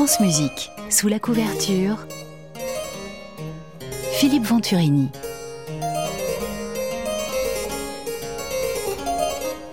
France Musique, sous la couverture, Philippe Venturini.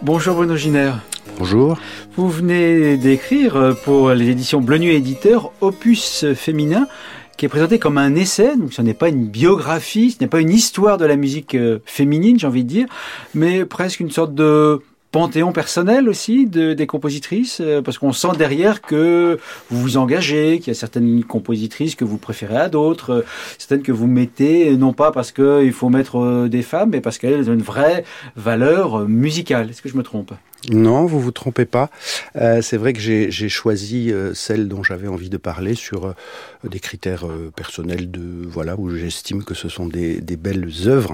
Bonjour Bruno Giner. Bonjour. Vous venez d'écrire pour les éditions Bleu Nuit Éditeur Opus Féminin qui est présenté comme un essai, donc ce n'est pas une biographie, ce n'est pas une histoire de la musique euh, féminine, j'ai envie de dire, mais presque une sorte de panthéon personnel aussi de, des compositrices euh, Parce qu'on sent derrière que vous vous engagez, qu'il y a certaines compositrices que vous préférez à d'autres, euh, certaines que vous mettez, non pas parce qu'il faut mettre euh, des femmes, mais parce qu'elles ont une vraie valeur musicale. Est-ce que je me trompe? Non, vous vous trompez pas. C'est vrai que j'ai choisi celle dont j'avais envie de parler sur des critères personnels de voilà où j'estime que ce sont des belles œuvres.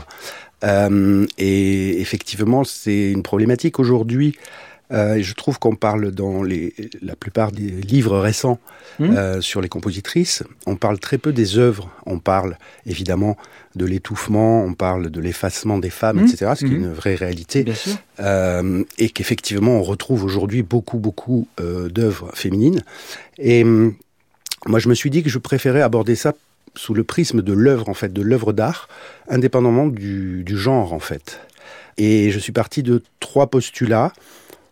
Et effectivement, c'est une problématique aujourd'hui euh, je trouve qu'on parle dans les, la plupart des livres récents mmh. euh, sur les compositrices, on parle très peu des œuvres. On parle évidemment de l'étouffement, on parle de l'effacement des femmes, mmh. etc., ce qui est mmh. une vraie réalité. Euh, et qu'effectivement, on retrouve aujourd'hui beaucoup, beaucoup euh, d'œuvres féminines. Et hum, moi, je me suis dit que je préférais aborder ça sous le prisme de l'œuvre, en fait, de l'œuvre d'art, indépendamment du, genre, en fait. Et je suis parti de trois postulats.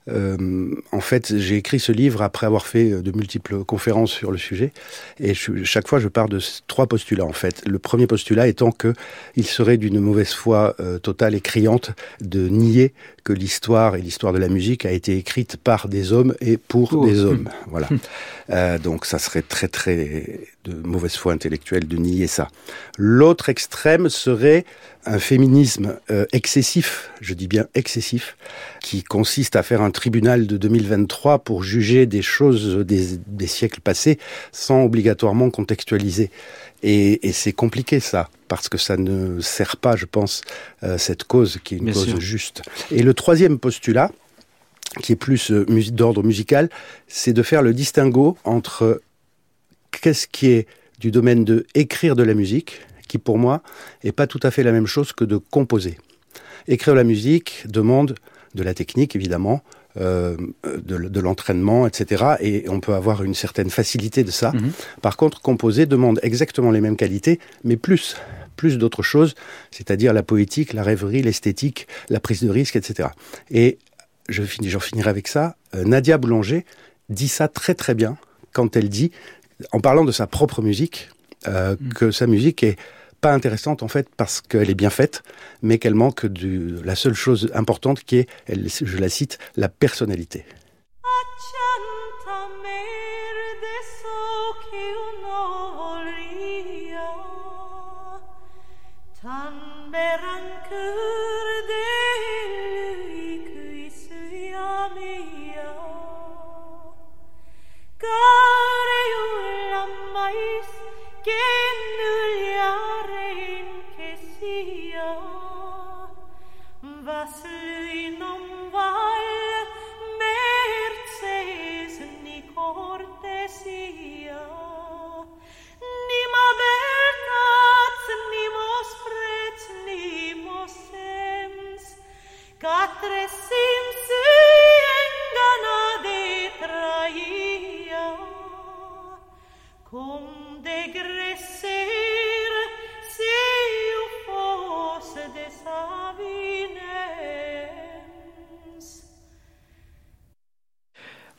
Euh, en fait, j'ai écrit ce livre après avoir fait euh, de multiples conférences sur le sujet, et chaque fois je pars de trois postulats. En fait, le premier postulat étant que il serait d'une mauvaise foi euh, totale et criante de nier que l'histoire et l'histoire de la musique a été écrite par des hommes et pour des hommes. Voilà. Euh, donc ça serait très très de mauvaise foi intellectuelle de nier ça. L'autre extrême serait un féminisme euh, excessif, je dis bien excessif, qui consiste à faire un tribunal de 2023 pour juger des choses des, des siècles passés sans obligatoirement contextualiser. Et, et c'est compliqué ça, parce que ça ne sert pas, je pense, euh, cette cause qui est une Bien cause sûr. juste. Et le troisième postulat, qui est plus euh, d'ordre musical, c'est de faire le distinguo entre qu'est-ce qui est du domaine de écrire de la musique, qui pour moi est pas tout à fait la même chose que de composer. Écrire de la musique demande de la technique, évidemment, euh, de, de l'entraînement, etc. Et on peut avoir une certaine facilité de ça. Mhm. Par contre, composer demande exactement les mêmes qualités, mais plus, plus d'autres choses, c'est-à-dire la poétique, la rêverie, l'esthétique, la prise de risque, etc. Et je finis, j'en finirai avec ça. Euh, Nadia Boulanger dit ça très très bien quand elle dit, en parlant de sa propre musique, euh, Mm. que sa musique est pas intéressante en fait parce qu'elle est bien faite, mais qu'elle manque de la seule chose importante qui est, je la cite, la personnalité.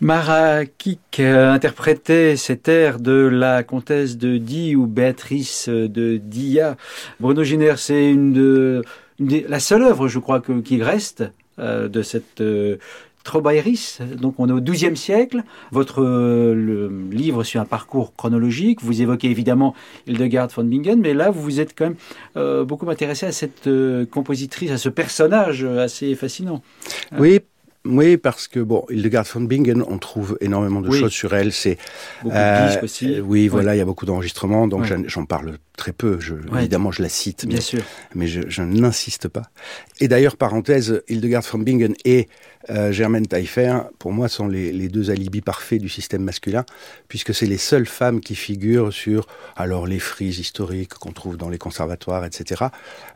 Mara Kik interprétait cet air de la comtesse de Die ou Béatrice de Dia. Bruno Giner, c'est une, de- une la seule œuvre, je crois, que, qui reste euh, de cette euh. Donc on est au XIIe siècle. Votre euh, le livre suit un parcours chronologique. Vous évoquez évidemment Hildegard von Bingen, mais là vous vous êtes quand même euh, beaucoup intéressé à cette euh, compositrice, à ce personnage assez fascinant. Oui, oui, parce que bon, Hildegard von Bingen, on trouve énormément de Oui. choses sur elle. C'est Beaucoup Euh, de aussi. euh, oui, voilà, il y a beaucoup d'enregistrements, donc Ouais. j'en parle très peu. Je, Ouais. Évidemment, je la cite, mais, Bien sûr. mais je, je n'insiste pas. Et d'ailleurs, parenthèse, Hildegard von Bingen et euh, Germaine Taillefer, pour moi, sont les, les deux alibis parfaits du système masculin, puisque c'est les seules femmes qui figurent sur alors les frises historiques qu'on trouve dans les conservatoires, etc.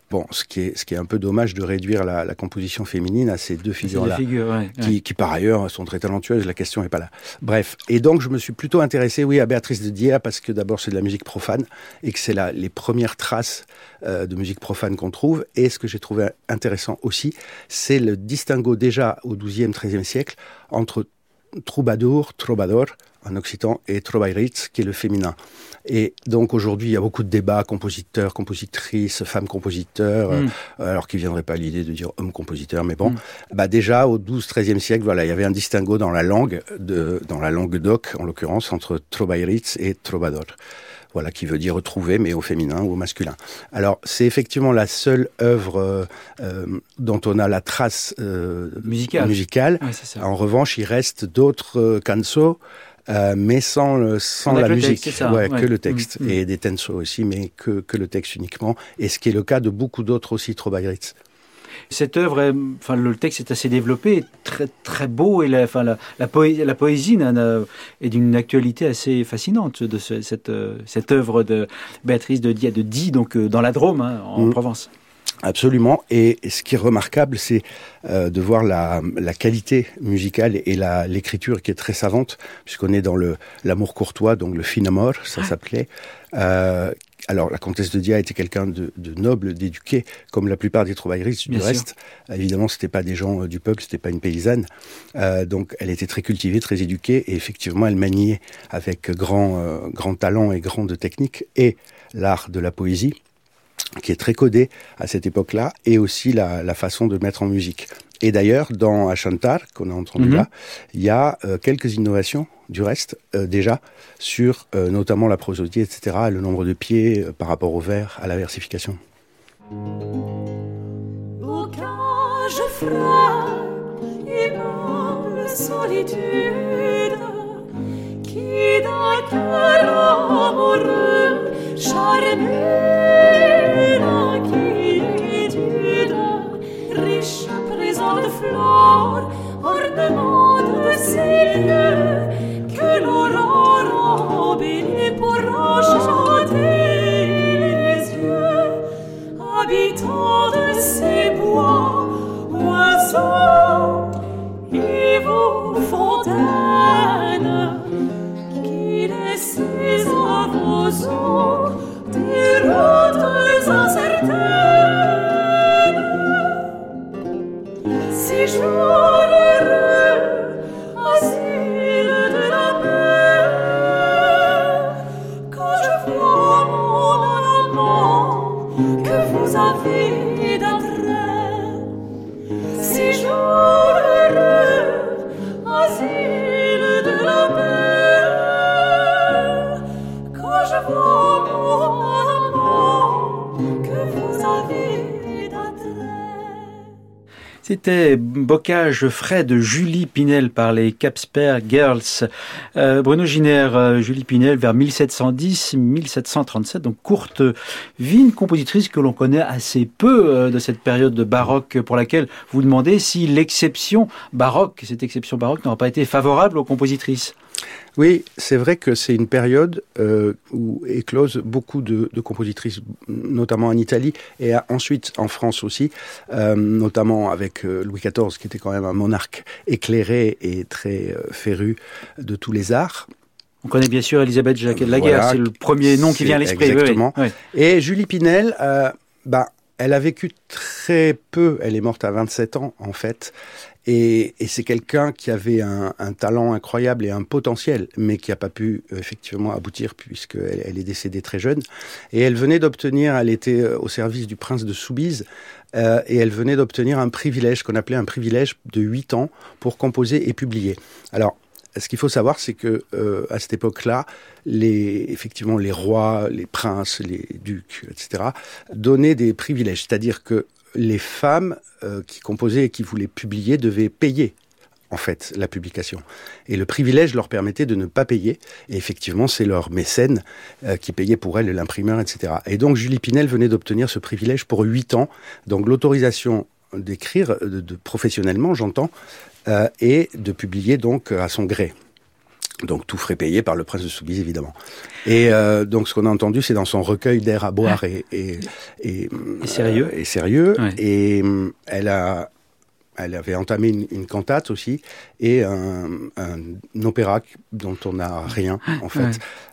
Bon, ce qui est, ce qui est un peu dommage de réduire la, la composition féminine à ces deux figures-là figures, ouais, qui, ouais. qui par ailleurs sont très talentueuses, la question n'est pas là. Bref, et donc je me suis plutôt intéressé, oui, à Béatrice de Dier, parce que d'abord c'est de la musique profane, et que c'est les premières traces euh, de musique profane qu'on trouve, et ce que j'ai trouvé intéressant aussi, c'est le distinguo déjà au XIIe, XIIIe siècle entre troubadour, troubadour en occitan, et troubadouriste, qui est le féminin. Et donc aujourd'hui, il y a beaucoup de débats, compositeurs, compositrices, femmes compositeurs, Mm. euh, alors qui viendraient pas à l'idée de dire homme compositeur, mais bon. Mm. Bah déjà au 12-13e siècle, voilà, il y avait un distinguo dans la langue, de, dans la langue doc en l'occurrence, entre troubadouriste et troubadour. Voilà, qui veut dire retrouver, mais au féminin ou au masculin. Alors, c'est effectivement la seule œuvre euh, euh, dont on a la trace euh, Musicale. musicale. Ouais, c'est ça. En revanche, il reste d'autres canso, euh, mais sans, sans la le musique, texte, ça, ouais, ouais. que le texte, Mm, mm. et des tenso aussi, mais que, que le texte uniquement, et ce qui est le cas de beaucoup d'autres aussi troubadourites. Cette œuvre, est- enfin, le texte est assez développé, très très beau, et la, enfin, la, la, poé- la poésie est d'une actualité assez fascinante de ce- cette, euh, cette œuvre de Béatrice de Die, de Die donc euh, dans la Drôme, hein, en Mm. Provence. Absolument. Et ce qui est remarquable, c'est euh, de voir la, la qualité musicale et la- l'écriture qui est très savante, puisqu'on est dans le l'amour courtois, donc le fin amour, ça s'appelait. Euh, alors, la comtesse de Dia était quelqu'un de, de noble, d'éduqué, comme la plupart des troubadourists du sûr. reste. Évidemment, c'était pas des gens euh, du peuple, c'était pas une paysanne. Euh, donc, elle était très cultivée, très éduquée, et effectivement, elle maniait avec grand, euh, grand talent et grande technique et l'art de la poésie qui est très codé à cette époque-là, et aussi la, la façon de mettre en musique. Et d'ailleurs, dans Achantar, qu'on a entendu Mhm. là, il y a euh, quelques innovations, du reste, euh, déjà, sur euh, notamment la prosodie, etc., le nombre de pieds euh, par rapport au vers, à la versification. Solitude, qui d'un cœur amoureux charmé de C'était Bocage frais de Julie Pinel par les Capsper Girls. Euh, Bruno Giner, euh, Julie Pinel vers 1710-1737, donc courte vie, une compositrice que l'on connaît assez peu euh, de cette période de baroque pour laquelle vous demandez si l'exception baroque, cette exception baroque n'aura pas été favorable aux compositrices. Oui, c'est vrai que c'est une période euh, où éclosent beaucoup de, de compositrices, notamment en Italie et ensuite en France aussi, euh, notamment avec euh, Louis XIV, qui était quand même un monarque éclairé et très féru de tous les arts. On connaît bien sûr Elisabeth Jacquet de la Voilà, Guerre, c'est le premier nom qui vient à l'esprit. oui, exactement. oui. Et Julie Pinel, bah, elle a vécu très peu, elle est morte à 27 ans en fait, et, c'est quelqu'un qui avait un, un talent incroyable et un potentiel, mais qui n'a pas pu euh, effectivement aboutir puisqu'elle elle est décédée très jeune. Et elle venait d'obtenir, elle était euh, au service du prince de Soubise, euh, et elle venait d'obtenir un privilège qu'on appelait un privilège de 8 ans pour composer et publier. Alors, ce qu'il faut savoir, c'est que euh, à cette époque-là, les effectivement les rois, les princes, les ducs, etc., donnaient des privilèges, c'est-à-dire que les femmes euh, qui composaient et qui voulaient publier devaient payer en fait, la publication. Et le privilège leur permettait de ne pas payer. Et effectivement, c'est leur mécène euh, qui payait pour elle l'imprimeur, etc. Et donc, Julie Pinel venait d'obtenir ce privilège pour huit ans. Donc, l'autorisation d'écrire, de, de, professionnellement, j'entends, euh, et de publier donc à son gré. Donc tout frais payé par le prince de Soubise, évidemment. Et euh, donc ce qu'on a entendu, c'est dans son recueil d'air à boire et, et, et, et sérieux. Euh, et sérieux. Ouais. Et euh, elle a elle avait entamé une, une cantate aussi et un, un, opéra dont on n'a rien en fait. Ouais.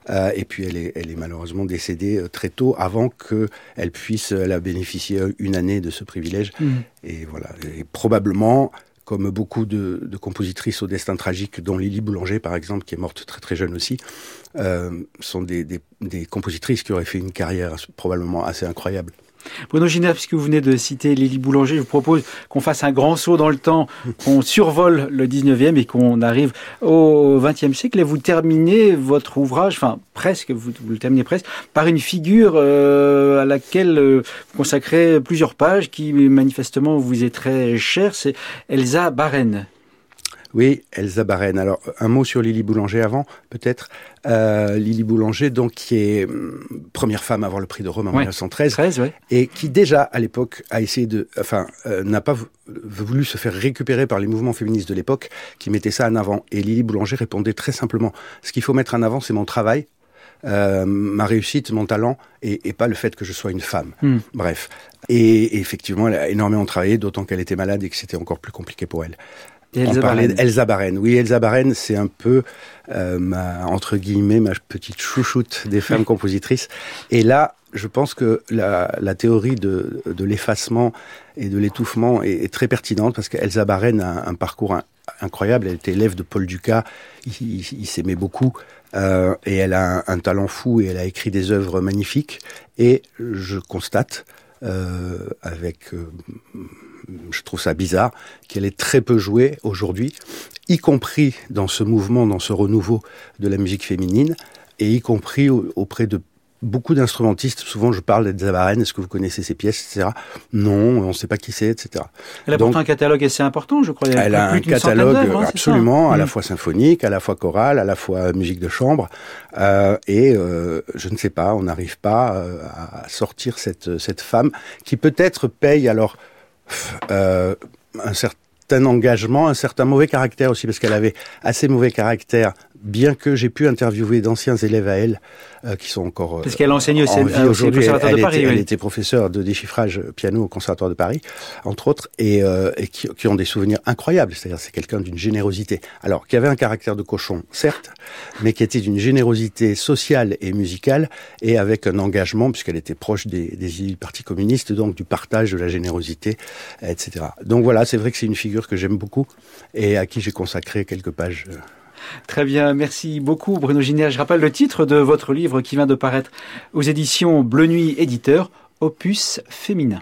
Euh, et puis elle est, elle est malheureusement décédée euh, très tôt avant que elle puisse elle a bénéficié une année de ce privilège. Mmh. Et voilà. Et probablement comme beaucoup de, compositrices au destin tragique, dont Lily Boulanger, par exemple, qui est morte très très jeune aussi, euh, sont des, compositrices qui auraient fait une carrière probablement assez incroyable. Bruno Giner, puisque vous venez de citer Lily Boulanger, je vous propose qu'on fasse un grand saut dans le temps, qu'on survole le 19e et qu'on arrive au 20e siècle. Et vous terminez votre ouvrage, enfin presque, vous, le terminez presque, par une figure euh, à laquelle euh, vous consacrez plusieurs pages qui manifestement vous est très chère, c'est Elsa Barren. Oui, Elsa Barren. Alors, un mot sur Lily Boulanger avant, peut-être. Euh, Lily Boulanger, donc, qui est hum, première femme à avoir le prix de Rome en ouais. 1913. 13, ouais. Et qui, déjà, à l'époque, a essayé de, enfin, euh, n'a pas voulu se faire récupérer par les mouvements féministes de l'époque qui mettaient ça en avant. Et Lily Boulanger répondait très simplement, ce qu'il faut mettre en avant, c'est mon travail, euh, ma réussite, mon talent, et, et, pas le fait que je sois une femme. Mm. Bref. Et, et, effectivement, elle a énormément travaillé, d'autant qu'elle était malade et que c'était encore plus compliqué pour elle. Et Elsa On parlait d'Elsa Barren. Oui, Elsa Barren, c'est un peu euh, ma entre guillemets ma petite chouchoute des femmes compositrices. Et là, je pense que la, la théorie de, de l'effacement et de l'étouffement est, est, très pertinente parce qu'Elsa Barren a un parcours incroyable. Elle était élève de Paul Ducas. Il, il, il s'aimait beaucoup. Euh, et elle a un, un, talent fou et elle a écrit des œuvres magnifiques. Et je constate euh, avec euh, je trouve ça bizarre, qu'elle est très peu jouée aujourd'hui, y compris dans ce mouvement, dans ce renouveau de la musique féminine, et y compris auprès de beaucoup d'instrumentistes, souvent je parle Barren, est-ce que vous connaissez ses pièces, etc. Non, on ne sait pas qui c'est, etc. Elle a Donc, pourtant un catalogue assez important, je crois. Elle, elle a un catalogue hein, absolument, à la fois symphonique, à la fois chorale, à la fois musique de chambre, euh, et euh, je ne sais pas, on n'arrive pas euh, à sortir cette, cette femme qui peut-être paye alors euh, un certain engagement, un certain mauvais caractère aussi, parce qu'elle avait assez mauvais caractère, bien que j'ai pu interviewer d'anciens élèves à elle, euh, qui sont encore... Parce qu'elle enseigne aussi, euh, aujourd'hui. Elle, elle, Paris, était, oui. elle était professeure de déchiffrage piano au Conservatoire de Paris, entre autres, et, euh, et qui, qui, ont des souvenirs incroyables. C'est-à-dire, c'est quelqu'un d'une générosité. Alors, qui avait un caractère de cochon, certes, mais qui était d'une générosité sociale et musicale, et avec un engagement, puisqu'elle était proche des, des idées du Parti communiste, donc du partage, de la générosité, etc. Donc voilà, c'est vrai que c'est une figure que j'aime beaucoup, et à qui j'ai consacré quelques pages. Très bien, merci beaucoup Bruno Giner. Je rappelle le titre de votre livre qui vient de paraître aux éditions Bleu Nuit Éditeur, Opus féminin.